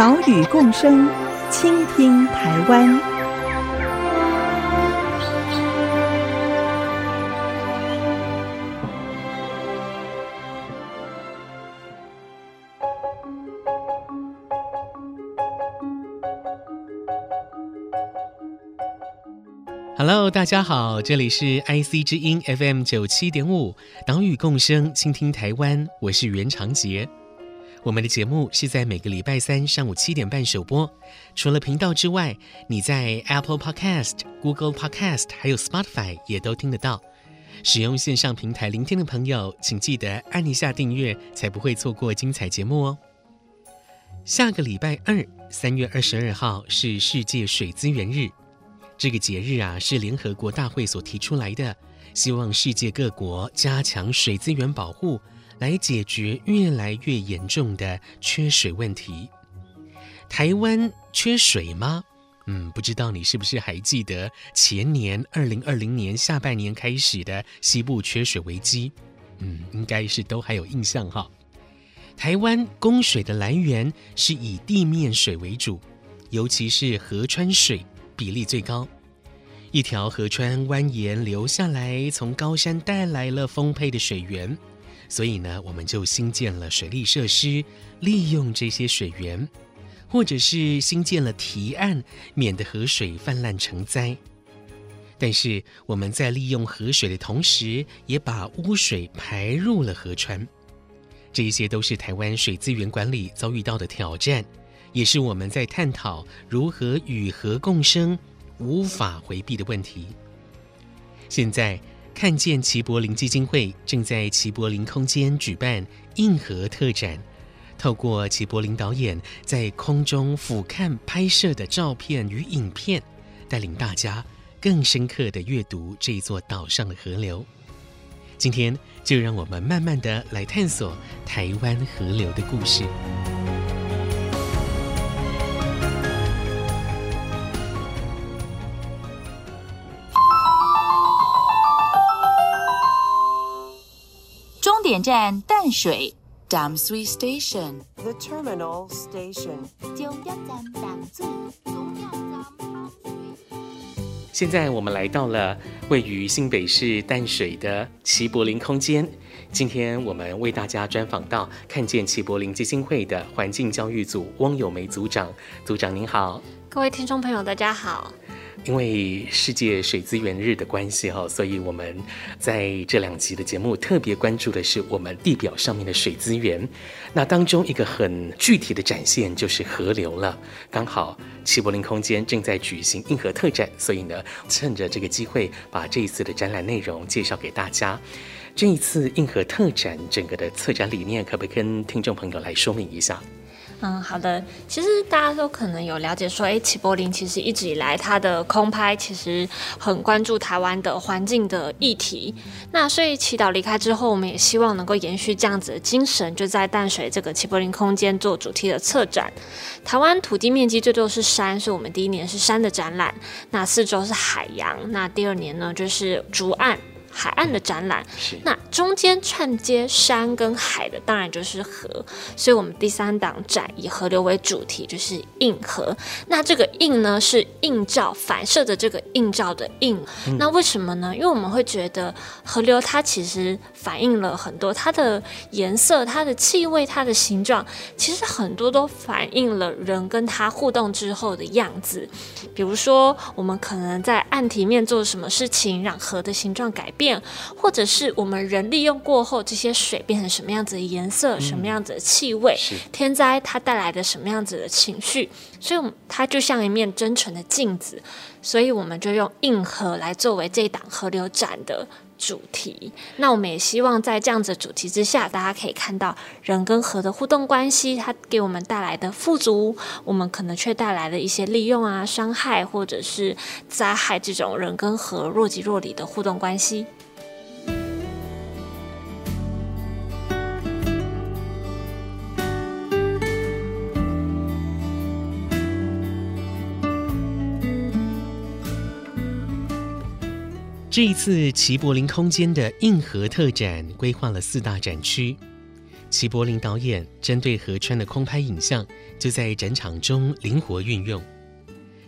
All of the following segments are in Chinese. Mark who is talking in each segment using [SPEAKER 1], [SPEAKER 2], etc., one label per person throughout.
[SPEAKER 1] 岛屿共生，倾听台湾。
[SPEAKER 2] Hello，大家好，这里是 IC 之音 FM 九七点五，岛屿共生，倾听台湾，我是袁长杰。我们的节目是在每个礼拜三上午七点半首播。除了频道之外，你在 Apple Podcast、Google Podcast 还有 Spotify 也都听得到。使用线上平台聆听的朋友，请记得按一下订阅，才不会错过精彩节目哦。下个礼拜二，三月二十二号是世界水资源日。这个节日啊，是联合国大会所提出来的，希望世界各国加强水资源保护。来解决越来越严重的缺水问题。台湾缺水吗？嗯，不知道你是不是还记得前年二零二零年下半年开始的西部缺水危机？嗯，应该是都还有印象哈。台湾供水的来源是以地面水为主，尤其是河川水比例最高。一条河川蜿蜒流下来，从高山带来了丰沛的水源。所以呢，我们就新建了水利设施，利用这些水源，或者是新建了堤岸，免得河水泛滥成灾。但是我们在利用河水的同时，也把污水排入了河川。这些都是台湾水资源管理遭遇到的挑战，也是我们在探讨如何与河共生无法回避的问题。现在。看见齐柏林基金会正在齐柏林空间举办硬核特展，透过齐柏林导演在空中俯瞰拍摄的照片与影片，带领大家更深刻地阅读这座岛上的河流。今天就让我们慢慢地来探索台湾河流的故事。
[SPEAKER 3] 点站淡水
[SPEAKER 4] ，Dam Sui Station，The
[SPEAKER 5] Terminal Station，
[SPEAKER 6] 中央站淡水，中央站淡水。
[SPEAKER 2] 现在我们来到了位于新北市淡水的齐柏林空间。今天我们为大家专访到看见齐柏林基金会的环境教育组汪友梅组长。组长您好，
[SPEAKER 7] 各位听众朋友，大家好。
[SPEAKER 2] 因为世界水资源日的关系哈，所以我们在这两集的节目特别关注的是我们地表上面的水资源。那当中一个很具体的展现就是河流了。刚好齐柏林空间正在举行硬核特展，所以呢，趁着这个机会，把这一次的展览内容介绍给大家。这一次硬核特展整个的策展理念，可不可以跟听众朋友来说明一下？
[SPEAKER 7] 嗯，好的。其实大家都可能有了解说，哎，齐柏林其实一直以来它的空拍其实很关注台湾的环境的议题。那所以祈祷离开之后，我们也希望能够延续这样子的精神，就在淡水这个齐柏林空间做主题的策展。台湾土地面积最多是山，所以我们第一年是山的展览。那四周是海洋，那第二年呢就是竹岸。海岸的展览，那中间串接山跟海的，当然就是河。所以，我们第三档展以河流为主题，就是映河。那这个映呢，是映照、反射的这个映照的映。嗯。那为什么呢？因为我们会觉得河流它其实反映了很多，它的颜色、它的气味、它的形状，其实很多都反映了人跟它互动之后的样子。比如说，我们可能在岸体面做什么事情，让河的形状改变。变，或者是我们人利用过后，这些水变成什么样子的颜色，嗯、什么样子的气味，天灾它带来的什么样子的情绪，所以它就像一面真诚的镜子，所以我们就用硬核来作为这一档河流展的主题。那我们也希望在这样子的主题之下，大家可以看到人跟河的互动关系，它给我们带来的富足，我们可能却带来了一些利用啊、伤害或者是灾害这种人跟河若即若离的互动关系。
[SPEAKER 2] 这一次齐柏林空间的硬核特展规划了四大展区，齐柏林导演针对河川的空拍影像，就在展场中灵活运用。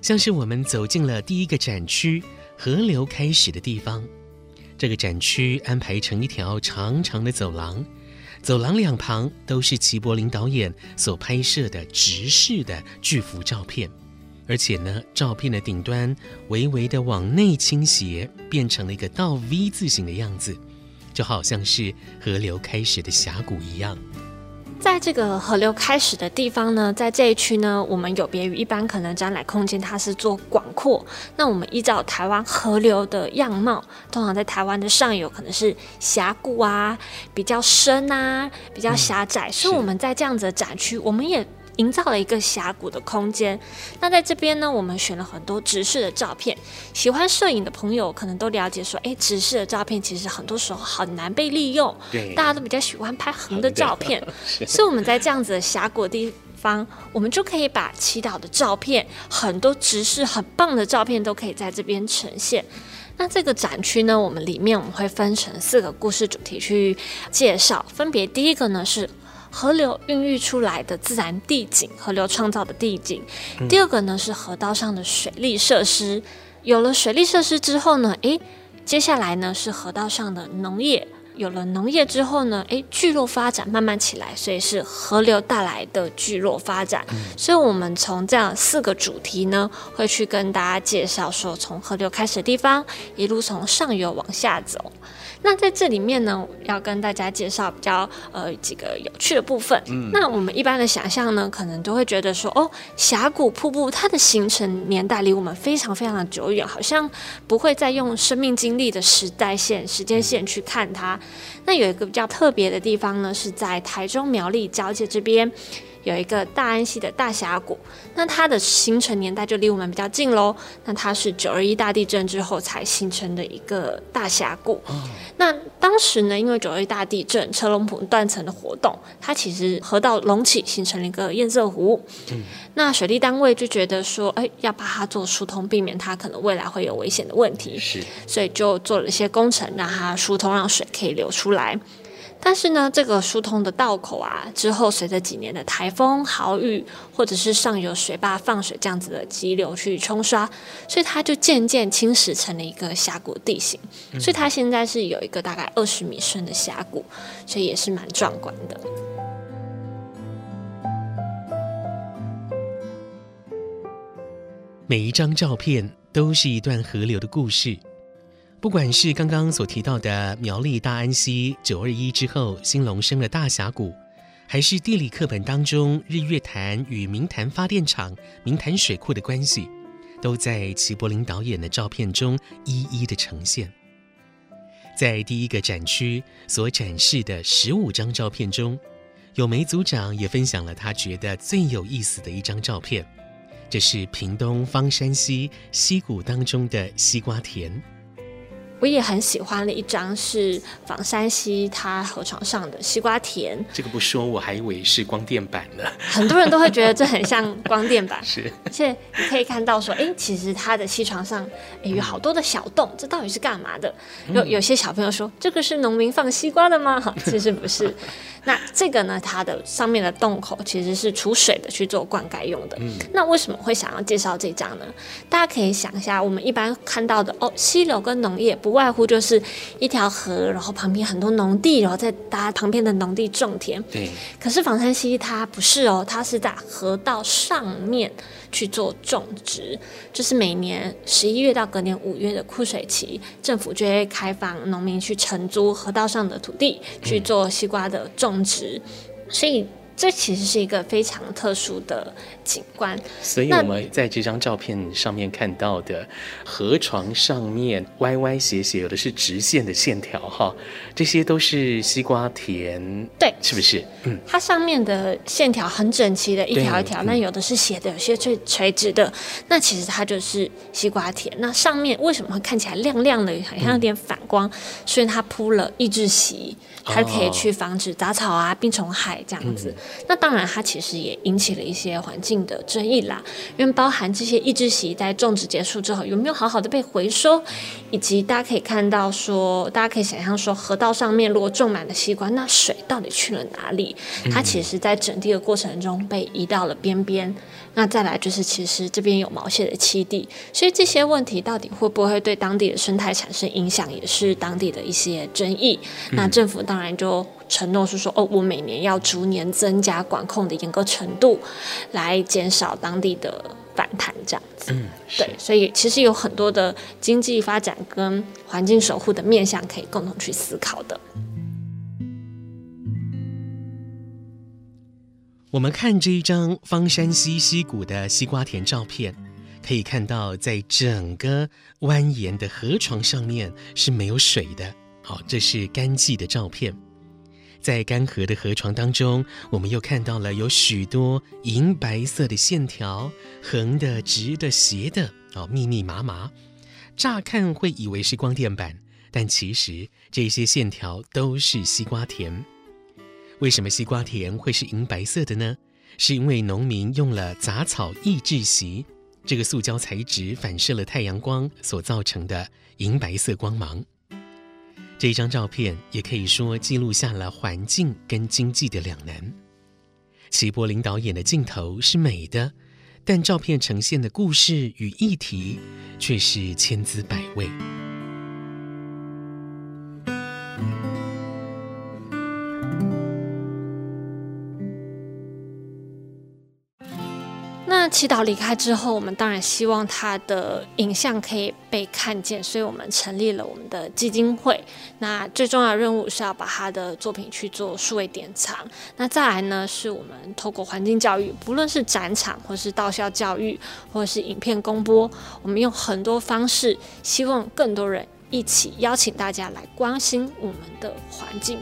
[SPEAKER 2] 像是我们走进了第一个展区“河流开始的地方”，这个展区安排成一条长长的走廊，走廊两旁都是齐柏林导演所拍摄的直视的巨幅照片。而且呢，照片的顶端微微的往内倾斜，变成了一个倒 V 字形的样子，就好像是河流开始的峡谷一样。
[SPEAKER 7] 在这个河流开始的地方呢，在这一区呢，我们有别于一般可能展览空间，它是做广阔。那我们依照台湾河流的样貌，通常在台湾的上游可能是峡谷啊，比较深啊，比较狭窄，嗯，所以我们在这样子的展区，我们也。营造了一个峡谷的空间。那在这边呢，我们选了很多直视的照片。喜欢摄影的朋友可能都了解说，哎，直视的照片其实很多时候很难被利用。对，大家都比较喜欢拍横的照片。所以我们在这样子的峡谷地方，我们就可以把祈祷的照片，很多直视很棒的照片都可以在这边呈现。那这个展区呢，我们里面我们会分成四个故事主题去介绍，分别第一个呢是。河流孕育出来的自然地景，河流创造的地景。第二个呢是河道上的水利设施，有了水利设施之后呢，诶，接下来呢是河道上的农业，有了农业之后呢，诶，聚落发展慢慢起来，所以是河流带来的聚落发展。所以我们从这样四个主题呢，会去跟大家介绍说，从河流开始的地方，一路从上游往下走。那在这里面呢，要跟大家介绍比较呃几个有趣的部分。嗯，那我们一般的想象呢，可能都会觉得说，哦，峡谷瀑布它的形成年代离我们非常非常的久远，好像不会再用生命经历的时代线、时间线去看它。那有一个比较特别的地方呢，是在台中苗栗交界这边。有一个大安溪的大峡谷，那它的形成年代就离我们比较近喽。那它是九二一大地震之后才形成的一个大峡谷。哦、那当时呢，因为九二一大地震、车龙埔断层的活动，它其实河道隆起，形成了一个堰塞湖。嗯、那水利单位就觉得说，哎，要把它做疏通，避免它可能未来会有危险的问题。是，所以就做了一些工程，让它疏通，让水可以流出来。但是呢，这个疏通的道口啊，之后随着几年的台风、豪雨，或者是上游水坝放水这样子的急流去冲刷，所以它就渐渐侵蚀成了一个峡谷地形。所以它现在是有一个大概二十米深的峡谷，所以也是蛮壮观的。
[SPEAKER 2] 每一张照片都是一段河流的故事。不管是刚刚所提到的苗栗大安溪九二一之后新隆生的大峡谷，还是地理课本当中日月潭与明潭发电厂、明潭水库的关系，都在齐柏林导演的照片中一一的呈现。在第一个展区所展示的十五张照片中，有梅组长也分享了他觉得最有意思的一张照片，这是屏东方山溪溪谷当中的西瓜田。
[SPEAKER 7] 我也很喜欢的一张是仿山西它河床上的西瓜田。
[SPEAKER 2] 这个不说我还以为是光电板呢。
[SPEAKER 7] 很多人都会觉得这很像光电板。
[SPEAKER 2] 是。
[SPEAKER 7] 而且你可以看到说，哎，其实它的西床上有好多的小洞，这到底是干嘛的？有有些小朋友说，这个是农民放西瓜的吗？其实不是。那这个呢，它的上面的洞口其实是储水的，去做灌溉用的。嗯。那为什么会想要介绍这张呢？大家可以想一下，我们一般看到的哦，溪流跟农业不外乎就是一条河，然后旁边很多农地，然后再搭旁边的农地种田。对。可是仿山西它不是哦，它是在河道上面去做种植，就是每年十一月到隔年五月的枯水期，政府就会开放农民去承租河道上的土地去做西瓜的种植，所以。这其实是一个非常特殊的景观。
[SPEAKER 2] 所以我们在这张照片上面看到的河床上面歪歪斜斜，有的是直线的线条哈，这些都是西瓜田，
[SPEAKER 7] 对，
[SPEAKER 2] 是不是？嗯，
[SPEAKER 7] 它上面的线条很整齐的一条一条，那有的是斜的，有些垂垂直的，那其实它就是西瓜田。那上面为什么会看起来亮亮的，好像有点反光？嗯、所以它铺了抑制席，它可以去防止杂草啊、病虫害这样子。嗯那当然，它其实也引起了一些环境的争议啦，因为包含这些抑制席在种植结束之后有没有好好的被回收，以及大家可以看到说，大家可以想象说，河道上面如果种满了西瓜，那水到底去了哪里？它其实，在整地的过程中被移到了边边。那再来就是，其实这边有毛蟹的栖地，所以这些问题到底会不会对当地的生态产生影响，也是当地的一些争议。那政府当然就承诺是说，哦，我每年要逐年增加管控的严格程度，来减少当地的反弹，这样子。嗯，对，所以其实有很多的经济发展跟环境守护的面向可以共同去思考的。
[SPEAKER 2] 我们看这一张方山溪溪谷的西瓜田照片，可以看到，在整个蜿蜒的河床上面是没有水的。好，这是干季的照片。在干涸的河床当中，我们又看到了有许多银白色的线条，横的、直的、斜的，哦，密密麻麻。乍看会以为是光电板，但其实这些线条都是西瓜田。为什么西瓜田会是银白色的呢？是因为农民用了杂草抑制席，这个塑胶材质反射了太阳光所造成的银白色光芒。这张照片也可以说记录下了环境跟经济的两难。齐柏林导演的镜头是美的，但照片呈现的故事与议题却是千姿百味。
[SPEAKER 7] 祈祷离开之后，我们当然希望他的影像可以被看见，所以我们成立了我们的基金会。那最重要的任务是要把他的作品去做数位典藏。那再来呢，是我们透过环境教育，不论是展场，或是到校教育，或是影片公播，我们用很多方式，希望更多人一起邀请大家来关心我们的环境。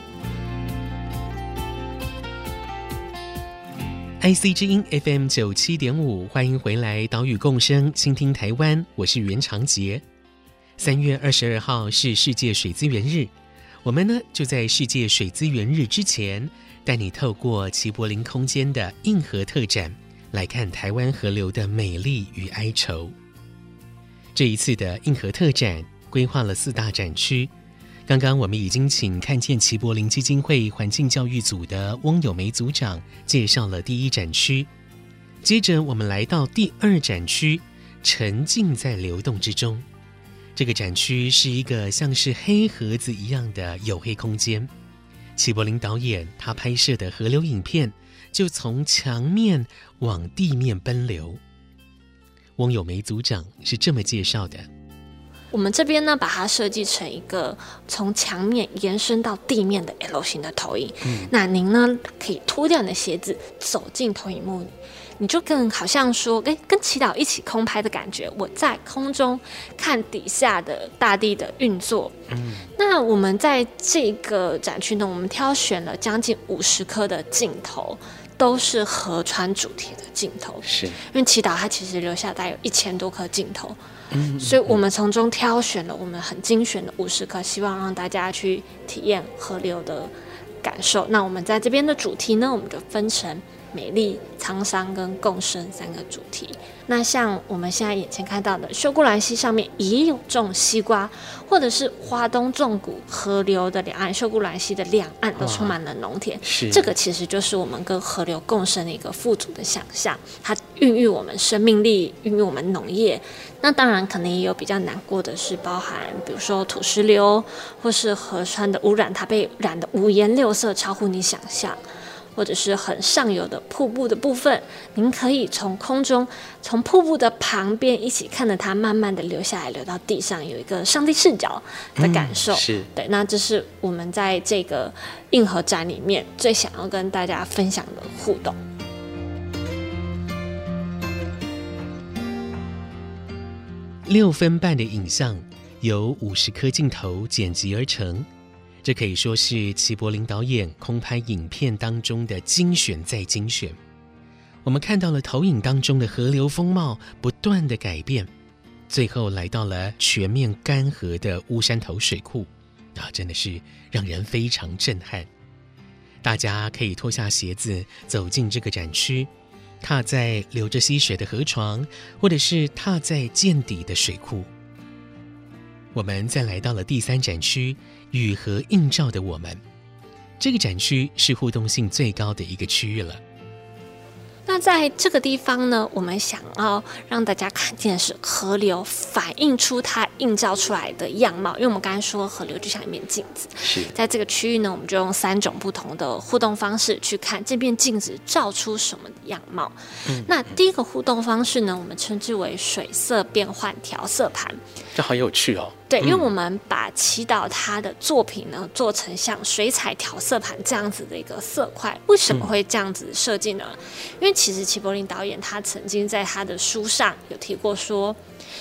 [SPEAKER 2] IC 之音 FM 九七点五，欢迎回来，岛屿共生，倾听台湾，我是袁长杰。三月二十二号是世界水资源日，我们呢就在世界水资源日之前，带你透过齐柏林空间的硬核特展，来看台湾河流的美丽与哀愁。这一次的硬核特展规划了四大展区。刚刚我们已经请看见齐柏林基金会环境教育组的翁友梅组长介绍了第一展区，接着我们来到第二展区，沉浸在流动之中。这个展区是一个像是黑盒子一样的黝黑空间。齐柏林导演他拍摄的河流影片就从墙面往地面奔流。翁友梅组长是这么介绍的。
[SPEAKER 7] 我们这边呢，把它设计成一个从墙面延伸到地面的 L 型的投影。嗯，那您呢，可以脱掉你的鞋子，走进投影幕，你就更好像说，哎，跟祈祷一起空拍的感觉。我在空中看底下的大地的运作。嗯，那我们在这个展区呢，我们挑选了将近五十颗的镜头，都是河川主题的镜头。是，因为祈祷它其实留下大概有一千多颗镜头。所以，我们从中挑选了我们很精选的五十颗，希望让大家去体验河流的感受。那我们在这边的主题呢，我们就分成。美丽、沧桑跟共生三个主题。那像我们现在眼前看到的秀姑峦溪上面也有种西瓜，或者是花东纵谷河流的两岸，秀姑峦溪的两岸都充满了农田。是这个其实就是我们跟河流共生的一个富足的想象，它孕育我们生命力，孕育我们农业。那当然可能也有比较难过的是，包含比如说土石流，或是河川的污染，它被染得五颜六色，超乎你想象。或者是很上游的瀑布的部分，您可以从空中，从瀑布的旁边一起看着它慢慢的流下来，流到地上，有一个上帝视角的感受。
[SPEAKER 2] 嗯、是
[SPEAKER 7] 对，那这是我们在这个硬核展里面最想要跟大家分享的互动。
[SPEAKER 2] 六分半的影像由五十颗镜头剪辑而成。这可以说是齐柏林导演空拍影片当中的精选再精选。我们看到了投影当中的河流风貌不断的改变，最后来到了全面干涸的乌山头水库，啊，真的是让人非常震撼。大家可以脱下鞋子走进这个展区，踏在流着溪水的河床，或者是踏在见底的水库。我们再来到了第三展区。与河映照的我们，这个展区是互动性最高的一个区域了。
[SPEAKER 7] 那在这个地方呢，我们想要让大家看见的是河流反映出它映照出来的样貌，因为我们刚才说河流就像一面镜子。
[SPEAKER 2] 是
[SPEAKER 7] 在这个区域呢，我们就用三种不同的互动方式去看这面镜子照出什么样貌。嗯，那第一个互动方式呢，我们称之为水色变换调色盘。
[SPEAKER 2] 这好有趣哦。
[SPEAKER 7] 对，因为我们把祈祷他的作品呢做成像水彩调色盘这样子的一个色块，为什么会这样子设计呢？因为其实齐柏林导演他曾经在他的书上有提过说，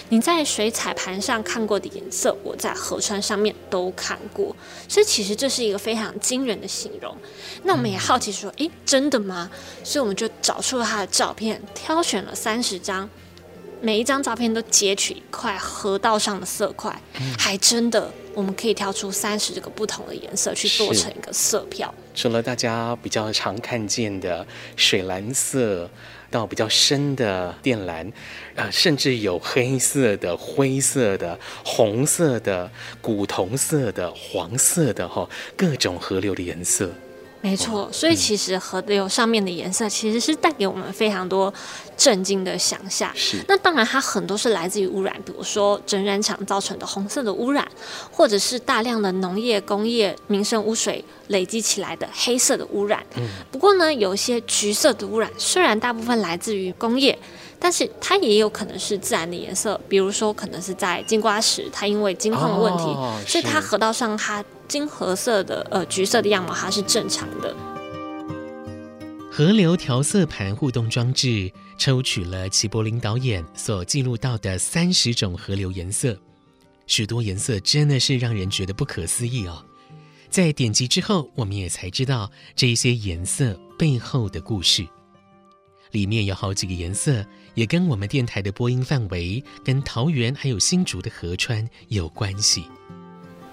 [SPEAKER 7] 你在水彩盘上看过的颜色，我在河川上面都看过，所以其实这是一个非常惊人的形容。那我们也好奇说，诶，真的吗？所以我们就找出了他的照片，挑选了三十张。每一张照片都截取一块河道上的色块，还真的，我们可以挑出三十个不同的颜色去做成一个色票。
[SPEAKER 2] 除了大家比较常看见的水蓝色，到比较深的靛蓝，呃，甚至有黑色的、灰色的、红色的、古铜色的、黄色的，哈，各种河流的颜色。
[SPEAKER 7] 没错，所以其实河流上面的颜色其实是带给我们非常多震惊的想象。
[SPEAKER 2] 是，
[SPEAKER 7] 那当然它很多是来自于污染，比如说整染厂造成的红色的污染，或者是大量的农业、工业、民生污水累积起来的黑色的污染。嗯，不过呢，有一些橘色的污染，虽然大部分来自于工业。但是它也有可能是自然的颜色，比如说可能是在金瓜石，它因为金矿的问题，哦，所以它河道上它金褐色的呃橘色的样貌它是正常的。
[SPEAKER 2] 河流调色盘互动装置抽取了齐柏林导演所记录到的三十种河流颜色，许多颜色真的是让人觉得不可思议哦。在点击之后，我们也才知道这些颜色背后的故事。里面有好几个颜色，也跟我们电台的播音范围、跟桃园还有新竹的河川有关系。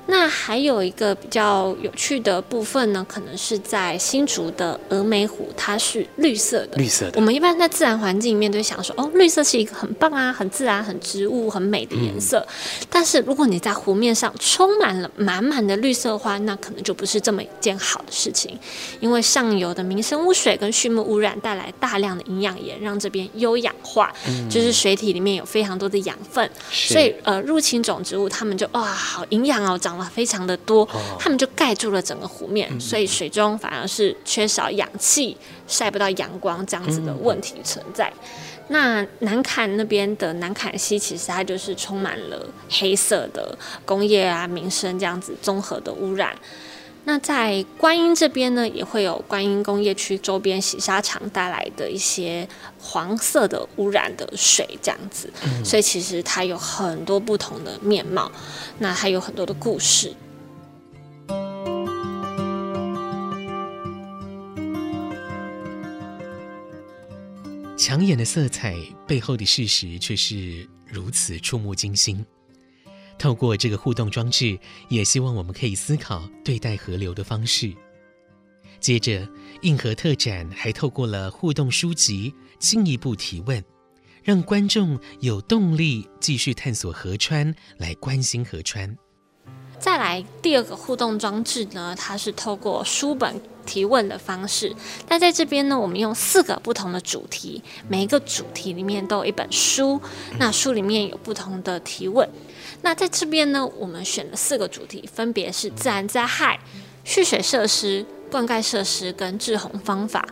[SPEAKER 7] 那还有一个比较有趣的部分呢，可能是在新竹的峨眉湖，它是绿色的。
[SPEAKER 2] 绿色的。
[SPEAKER 7] 我们一般在自然环境里面都想说，哦，绿色是一个很棒啊、很自然、很植物、很美的颜色。嗯。但是如果你在湖面上充满了满满的绿色花，那可能就不是这么一件好的事情，因为上游的民生污水跟畜牧污染带来大量的营养盐，让这边优氧化，嗯，就是水体里面有非常多的养分，所以呃，入侵种植物它们就哇，好营养哦，长。非常的多，他们就盖住了整个湖面，所以水中反而是缺少氧气，晒不到阳光这样子的问题存在。那南坎那边的南坎溪，其实它就是充满了黑色的工业啊、民生这样子综合的污染。那在观音这边呢，也会有观音工业区周边洗沙场带来的一些黄色的污染的水，这样子，所以其实它有很多不同的面貌，那它有很多的故事。
[SPEAKER 2] 抢眼的色彩背后的事实却是如此触目惊心。透过这个互动装置，也希望我们可以思考对待河流的方式。接着，硬核特展还透过了互动书籍，进一步提问，让观众有动力继续探索河川，来关心河川。
[SPEAKER 7] 再来第二个互动装置呢，它是透过书本提问的方式。那在这边呢，我们用四个不同的主题，每一个主题里面都有一本书，那书里面有不同的提问。那在这边呢，我们选了四个主题，分别是自然灾害、蓄水设施、灌溉设施跟制洪方法。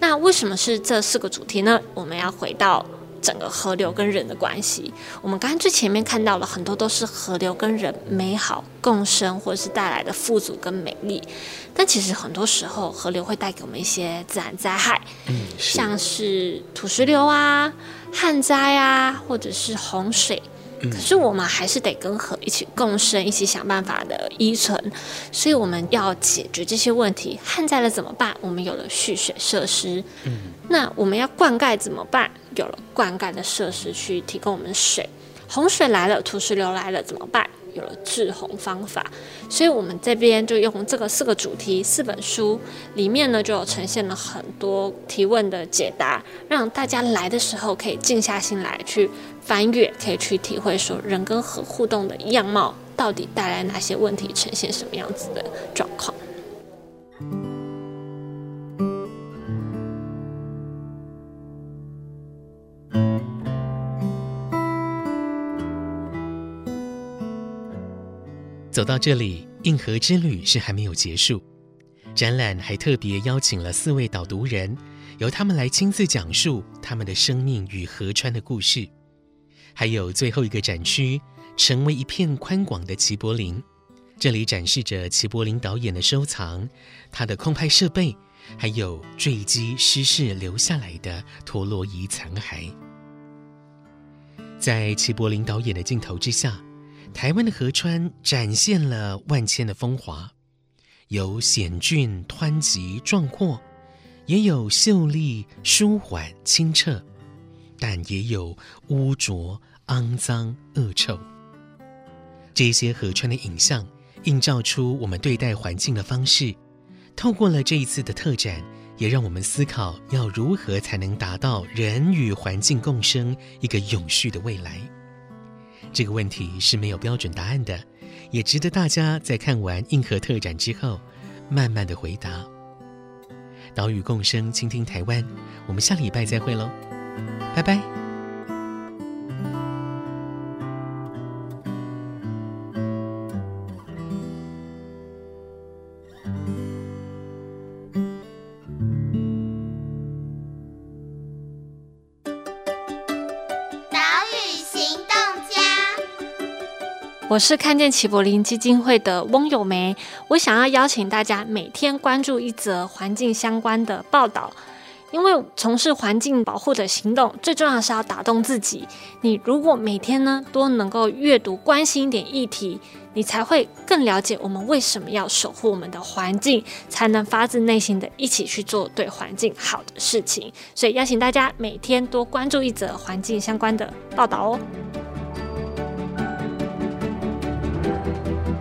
[SPEAKER 7] 那为什么是这四个主题呢？我们要回到整个河流跟人的关系。我们刚刚最前面看到了很多都是河流跟人美好共生，或者是带来的富足跟美丽。但其实很多时候，河流会带给我们一些自然灾害，嗯，像是土石流啊、旱灾啊，或者是洪水。可是我们还是得跟河一起共生，一起想办法的依存。所以我们要解决这些问题。旱灾了怎么办？我们有了蓄水设施。嗯，那我们要灌溉怎么办？有了灌溉的设施去提供我们水。洪水来了，土石流来了怎么办？有了滞洪方法。所以我们这边就用这个四个主题，四本书里面呢，就有呈现了很多提问的解答，让大家来的时候可以静下心来去翻阅，可以去体会说人跟河互动的样貌到底带来哪些问题，呈现什么样子的状况。
[SPEAKER 2] 走到这里，印河之旅是还没有结束。展览还特别邀请了四位导读人，由他们来亲自讲述他们的生命与河川的故事。还有最后一个展区，成为一片宽广的齐柏林。这里展示着齐柏林导演的收藏，他的空拍设备，还有坠机失事留下来的陀螺仪残骸。在齐柏林导演的镜头之下。台湾的河川展现了万千的风华，有险峻、湍急、壮阔，也有秀丽、舒缓、清澈，但也有污浊、肮脏、恶臭。这些河川的影像映照出我们对待环境的方式。透过了这一次的特展，也让我们思考要如何才能达到人与环境共生一个永续的未来。这个问题是没有标准答案的，也值得大家在看完硬核特展之后，慢慢的回答。岛屿共生，倾听台湾，我们下礼拜再会喽，拜拜。
[SPEAKER 7] 我是看见齐柏林基金会的翁友梅，我想要邀请大家每天关注一则环境相关的报道，因为从事环境保护的行动，最重要是要打动自己。你如果每天呢都能够阅读关心一点议题，你才会更了解我们为什么要守护我们的环境，才能发自内心的一起去做对环境好的事情。所以邀请大家每天多关注一则环境相关的报道哦。